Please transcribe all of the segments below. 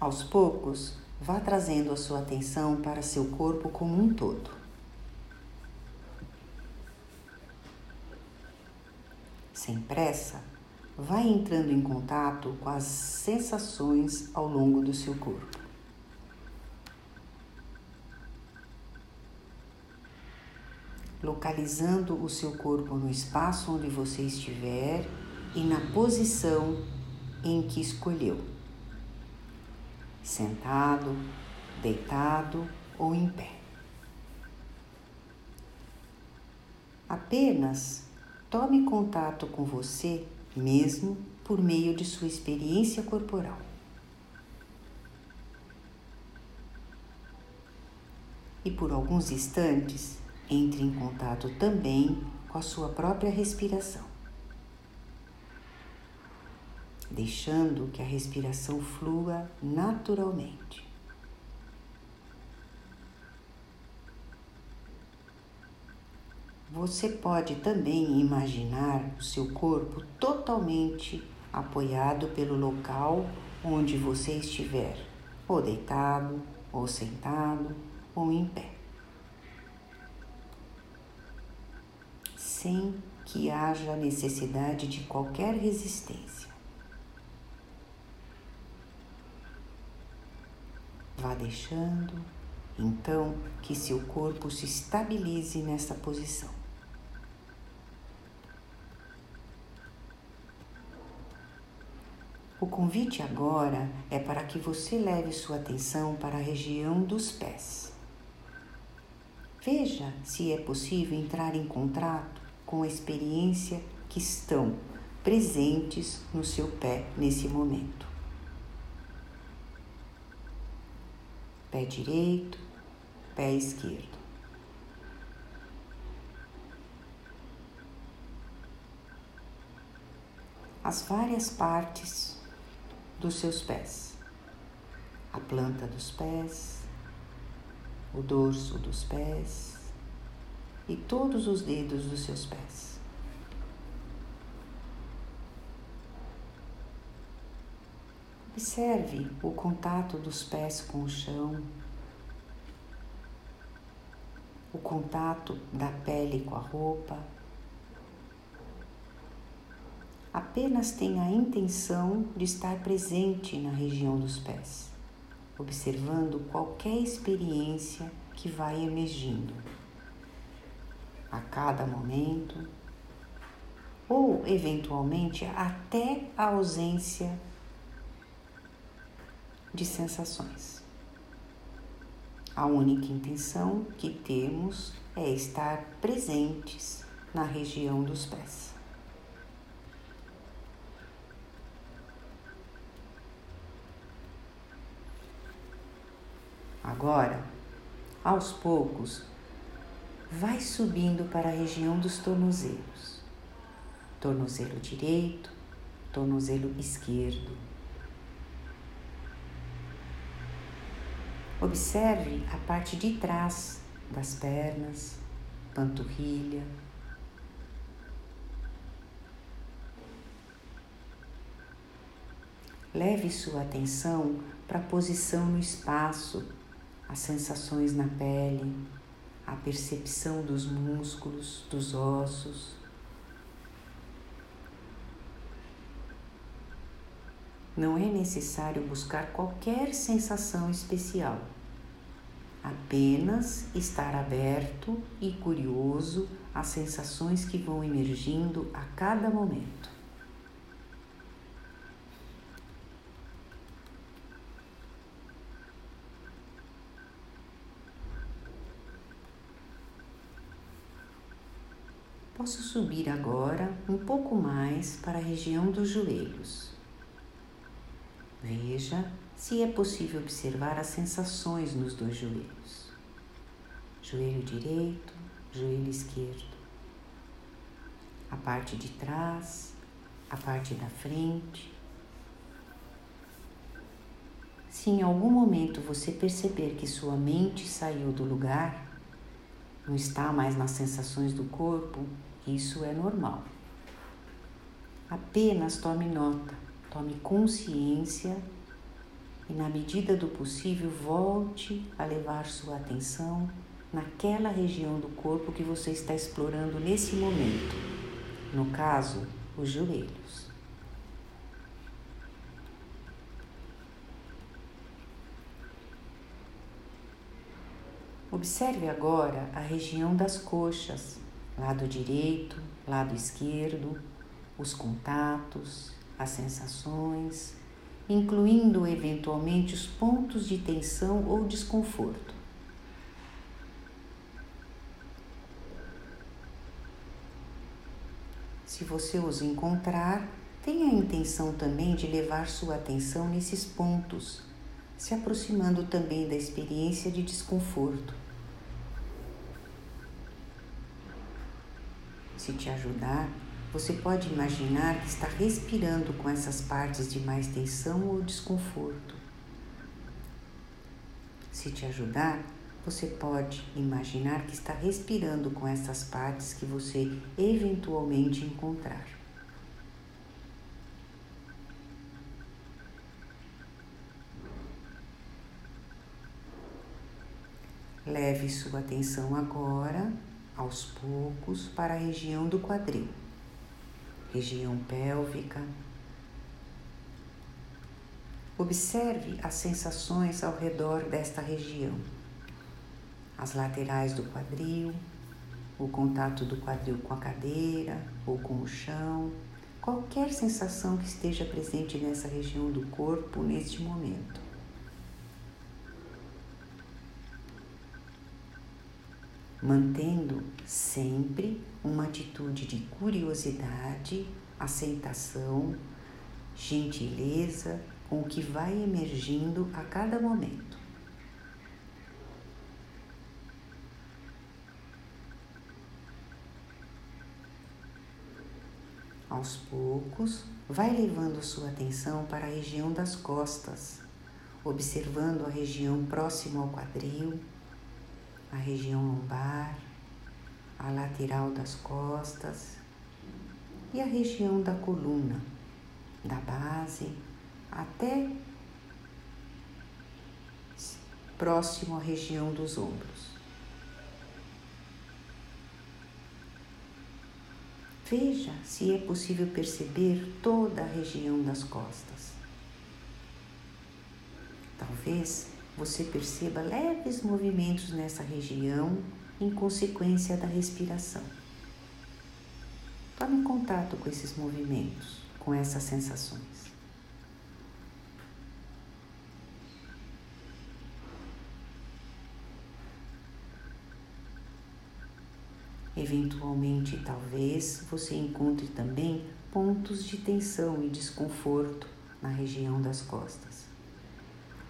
Aos poucos, vá trazendo a sua atenção para seu corpo como um todo. Sem pressa, vai entrando em contato com as sensações ao longo do seu corpo. Localizando o seu corpo no espaço onde você estiver e na posição em que escolheu sentado, deitado ou em pé. Apenas tome contato com você mesmo por meio de sua experiência corporal. E por alguns instantes, entre em contato também com a sua própria respiração deixando que a respiração flua naturalmente. Você pode também imaginar o seu corpo totalmente apoiado pelo local onde você estiver, ou deitado, ou sentado, ou em pé. Sem que haja necessidade de qualquer resistência. Vá deixando então que seu corpo se estabilize nessa posição. O convite agora é para que você leve sua atenção para a região dos pés. Veja se é possível entrar em contato com a experiência que estão presentes no seu pé nesse momento. Pé direito, pé esquerdo. As várias partes dos seus pés, a planta dos pés, o dorso dos pés e todos os dedos dos seus pés. Observe o contato dos pés com o chão, o contato da pele com a roupa. Apenas tenha a intenção de estar presente na região dos pés, observando qualquer experiência que vai emergindo a cada momento ou eventualmente até a ausência de sensações. A única intenção que temos é estar presentes na região dos pés. Agora, aos poucos, vai subindo para a região dos tornozelos. Tornozelo direito, tornozelo esquerdo, Observe a parte de trás das pernas, panturrilha. Leve sua atenção para a posição no espaço, as sensações na pele, a percepção dos músculos, dos ossos. Não é necessário buscar qualquer sensação especial, apenas estar aberto e curioso às sensações que vão emergindo a cada momento. Posso subir agora um pouco mais para a região dos joelhos. Veja se é possível observar as sensações nos dois joelhos. Joelho direito, joelho esquerdo. A parte de trás, a parte da frente. Se em algum momento você perceber que sua mente saiu do lugar, não está mais nas sensações do corpo, isso é normal. Apenas tome nota Tome consciência e, na medida do possível, volte a levar sua atenção naquela região do corpo que você está explorando nesse momento. No caso, os joelhos. Observe agora a região das coxas, lado direito, lado esquerdo, os contatos, as sensações, incluindo eventualmente os pontos de tensão ou desconforto. Se você os encontrar, tenha a intenção também de levar sua atenção nesses pontos, se aproximando também da experiência de desconforto. Se te ajudar, você pode imaginar que está respirando com essas partes de mais tensão ou desconforto. Se te ajudar, você pode imaginar que está respirando com essas partes que você eventualmente encontrar. Leve sua atenção agora aos poucos para a região do quadril, região pélvica. Observe as sensações ao redor desta região, as laterais do quadril, o contato do quadril com a cadeira ou com o chão, qualquer sensação que esteja presente nessa região do corpo neste momento. Mantendo sempre uma atitude de curiosidade, aceitação, gentileza com o que vai emergindo a cada momento. Aos poucos, vai levando sua atenção para a região das costas, observando a região próxima ao quadril a região lombar, a lateral das costas e a região da coluna, da base até próximo à região dos ombros. Veja se é possível perceber toda a região das costas. Talvez você perceba leves movimentos nessa região em consequência da respiração. Tome contato com esses movimentos, com essas sensações. Eventualmente, talvez você encontre também pontos de tensão e desconforto na região das costas.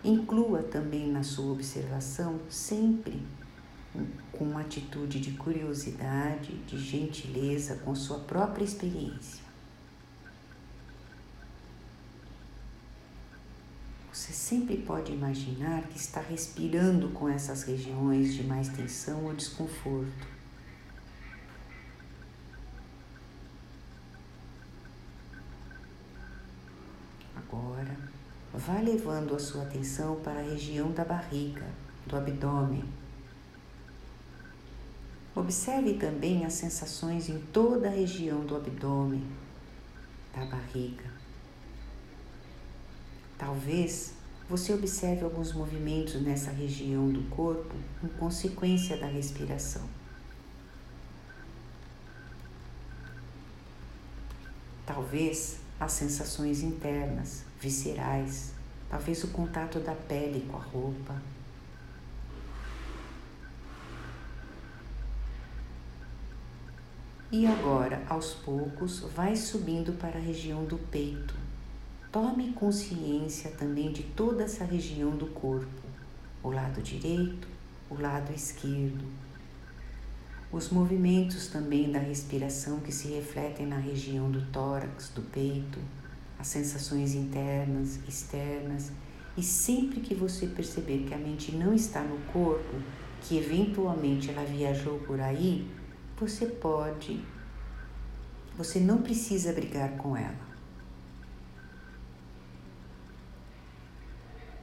Inclua também na sua observação sempre com uma atitude de curiosidade, de gentileza com sua própria experiência. Você sempre pode imaginar que está respirando com essas regiões de mais tensão ou desconforto. Agora, Vá levando a sua atenção para a região da barriga, do abdômen. Observe também as sensações em toda a região do abdômen, da barriga. Talvez você observe alguns movimentos nessa região do corpo em consequência da respiração. Talvez as sensações internas, viscerais, talvez o contato da pele com a roupa. E agora, aos poucos, vai subindo para a região do peito. Tome consciência também de toda essa região do corpo, o lado direito, o lado esquerdo, os movimentos também da respiração que se refletem na região do tórax, do peito, as sensações internas, externas, e sempre que você perceber que a mente não está no corpo, que eventualmente ela viajou por aí, você pode, você não precisa brigar com ela.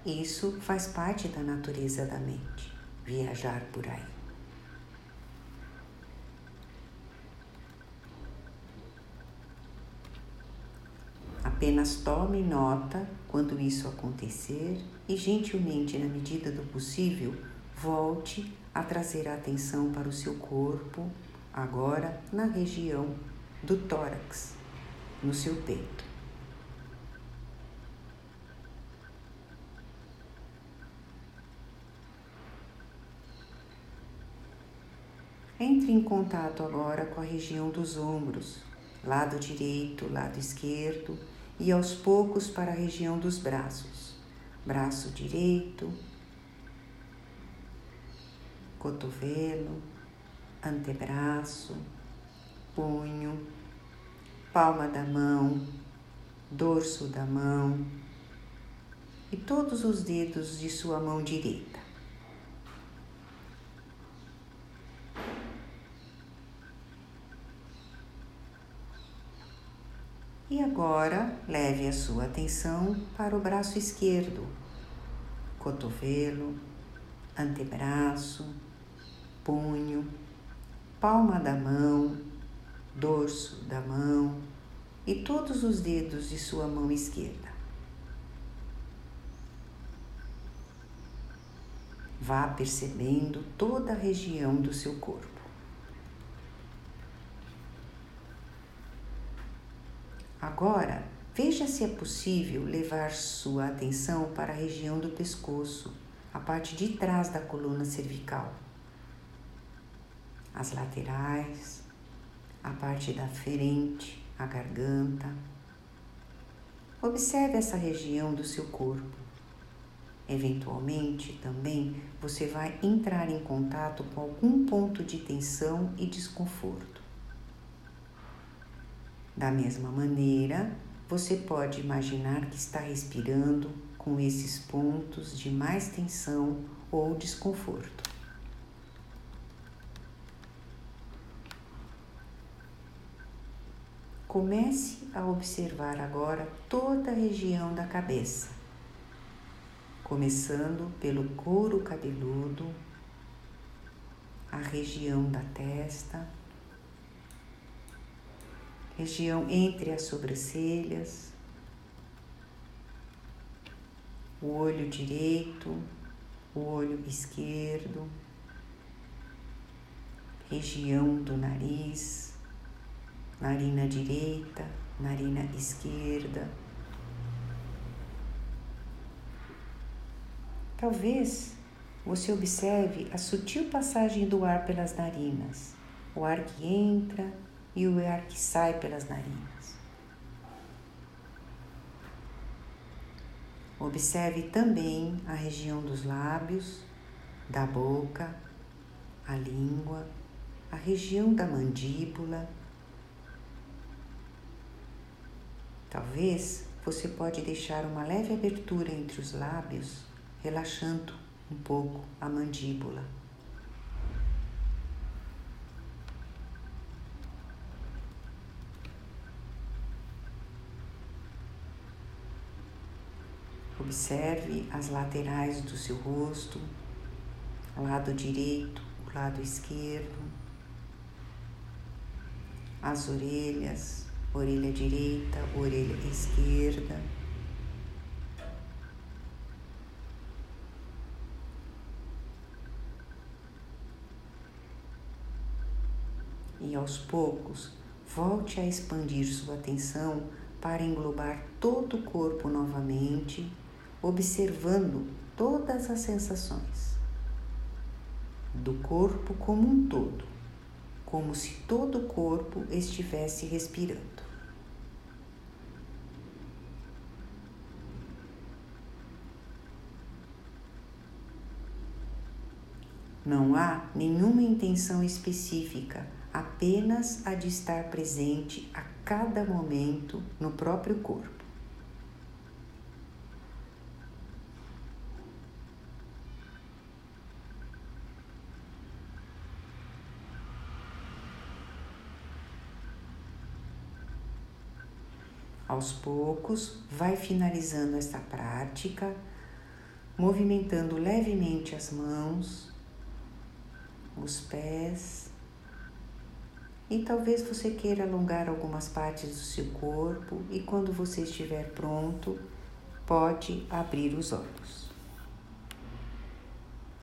Isso faz parte da natureza da mente, viajar por aí. Apenas tome nota quando isso acontecer e, gentilmente, na medida do possível, volte a trazer a atenção para o seu corpo, agora na região do tórax, no seu peito. Entre em contato agora com a região dos ombros, lado direito, lado esquerdo e aos poucos para a região dos braços. Braço direito, cotovelo, antebraço, punho, palma da mão, dorso da mão e todos os dedos de sua mão direita. E agora leve a sua atenção para o braço esquerdo, cotovelo, antebraço, punho, palma da mão, dorso da mão e todos os dedos de sua mão esquerda. Vá percebendo toda a região do seu corpo. Agora, veja se é possível levar sua atenção para a região do pescoço, a parte de trás da coluna cervical, as laterais, a parte da frente, a garganta. Observe essa região do seu corpo. Eventualmente, também você vai entrar em contato com algum ponto de tensão e desconforto. Da mesma maneira, você pode imaginar que está respirando com esses pontos de mais tensão ou desconforto. Comece a observar agora toda a região da cabeça, começando pelo couro cabeludo, a região da testa região entre as sobrancelhas, o olho direito, o olho esquerdo, região do nariz, narina direita, narina esquerda. Talvez você observe a sutil passagem do ar pelas narinas, o ar que entra e o ar que sai pelas narinas. Observe também a região dos lábios, da boca, a língua, a região da mandíbula. Talvez você pode deixar uma leve abertura entre os lábios, relaxando um pouco a mandíbula. Observe as laterais do seu rosto, lado direito, o lado esquerdo, as orelhas, orelha direita, orelha esquerda. E aos poucos, volte a expandir sua atenção para englobar todo o corpo novamente observando todas as sensações do corpo como um todo, como se todo o corpo estivesse respirando. Não há nenhuma intenção específica, apenas a de estar presente a cada momento no próprio corpo. Aos poucos, vai finalizando esta prática, movimentando levemente as mãos, os pés. E talvez você queira alongar algumas partes do seu corpo, e quando você estiver pronto, pode abrir os olhos.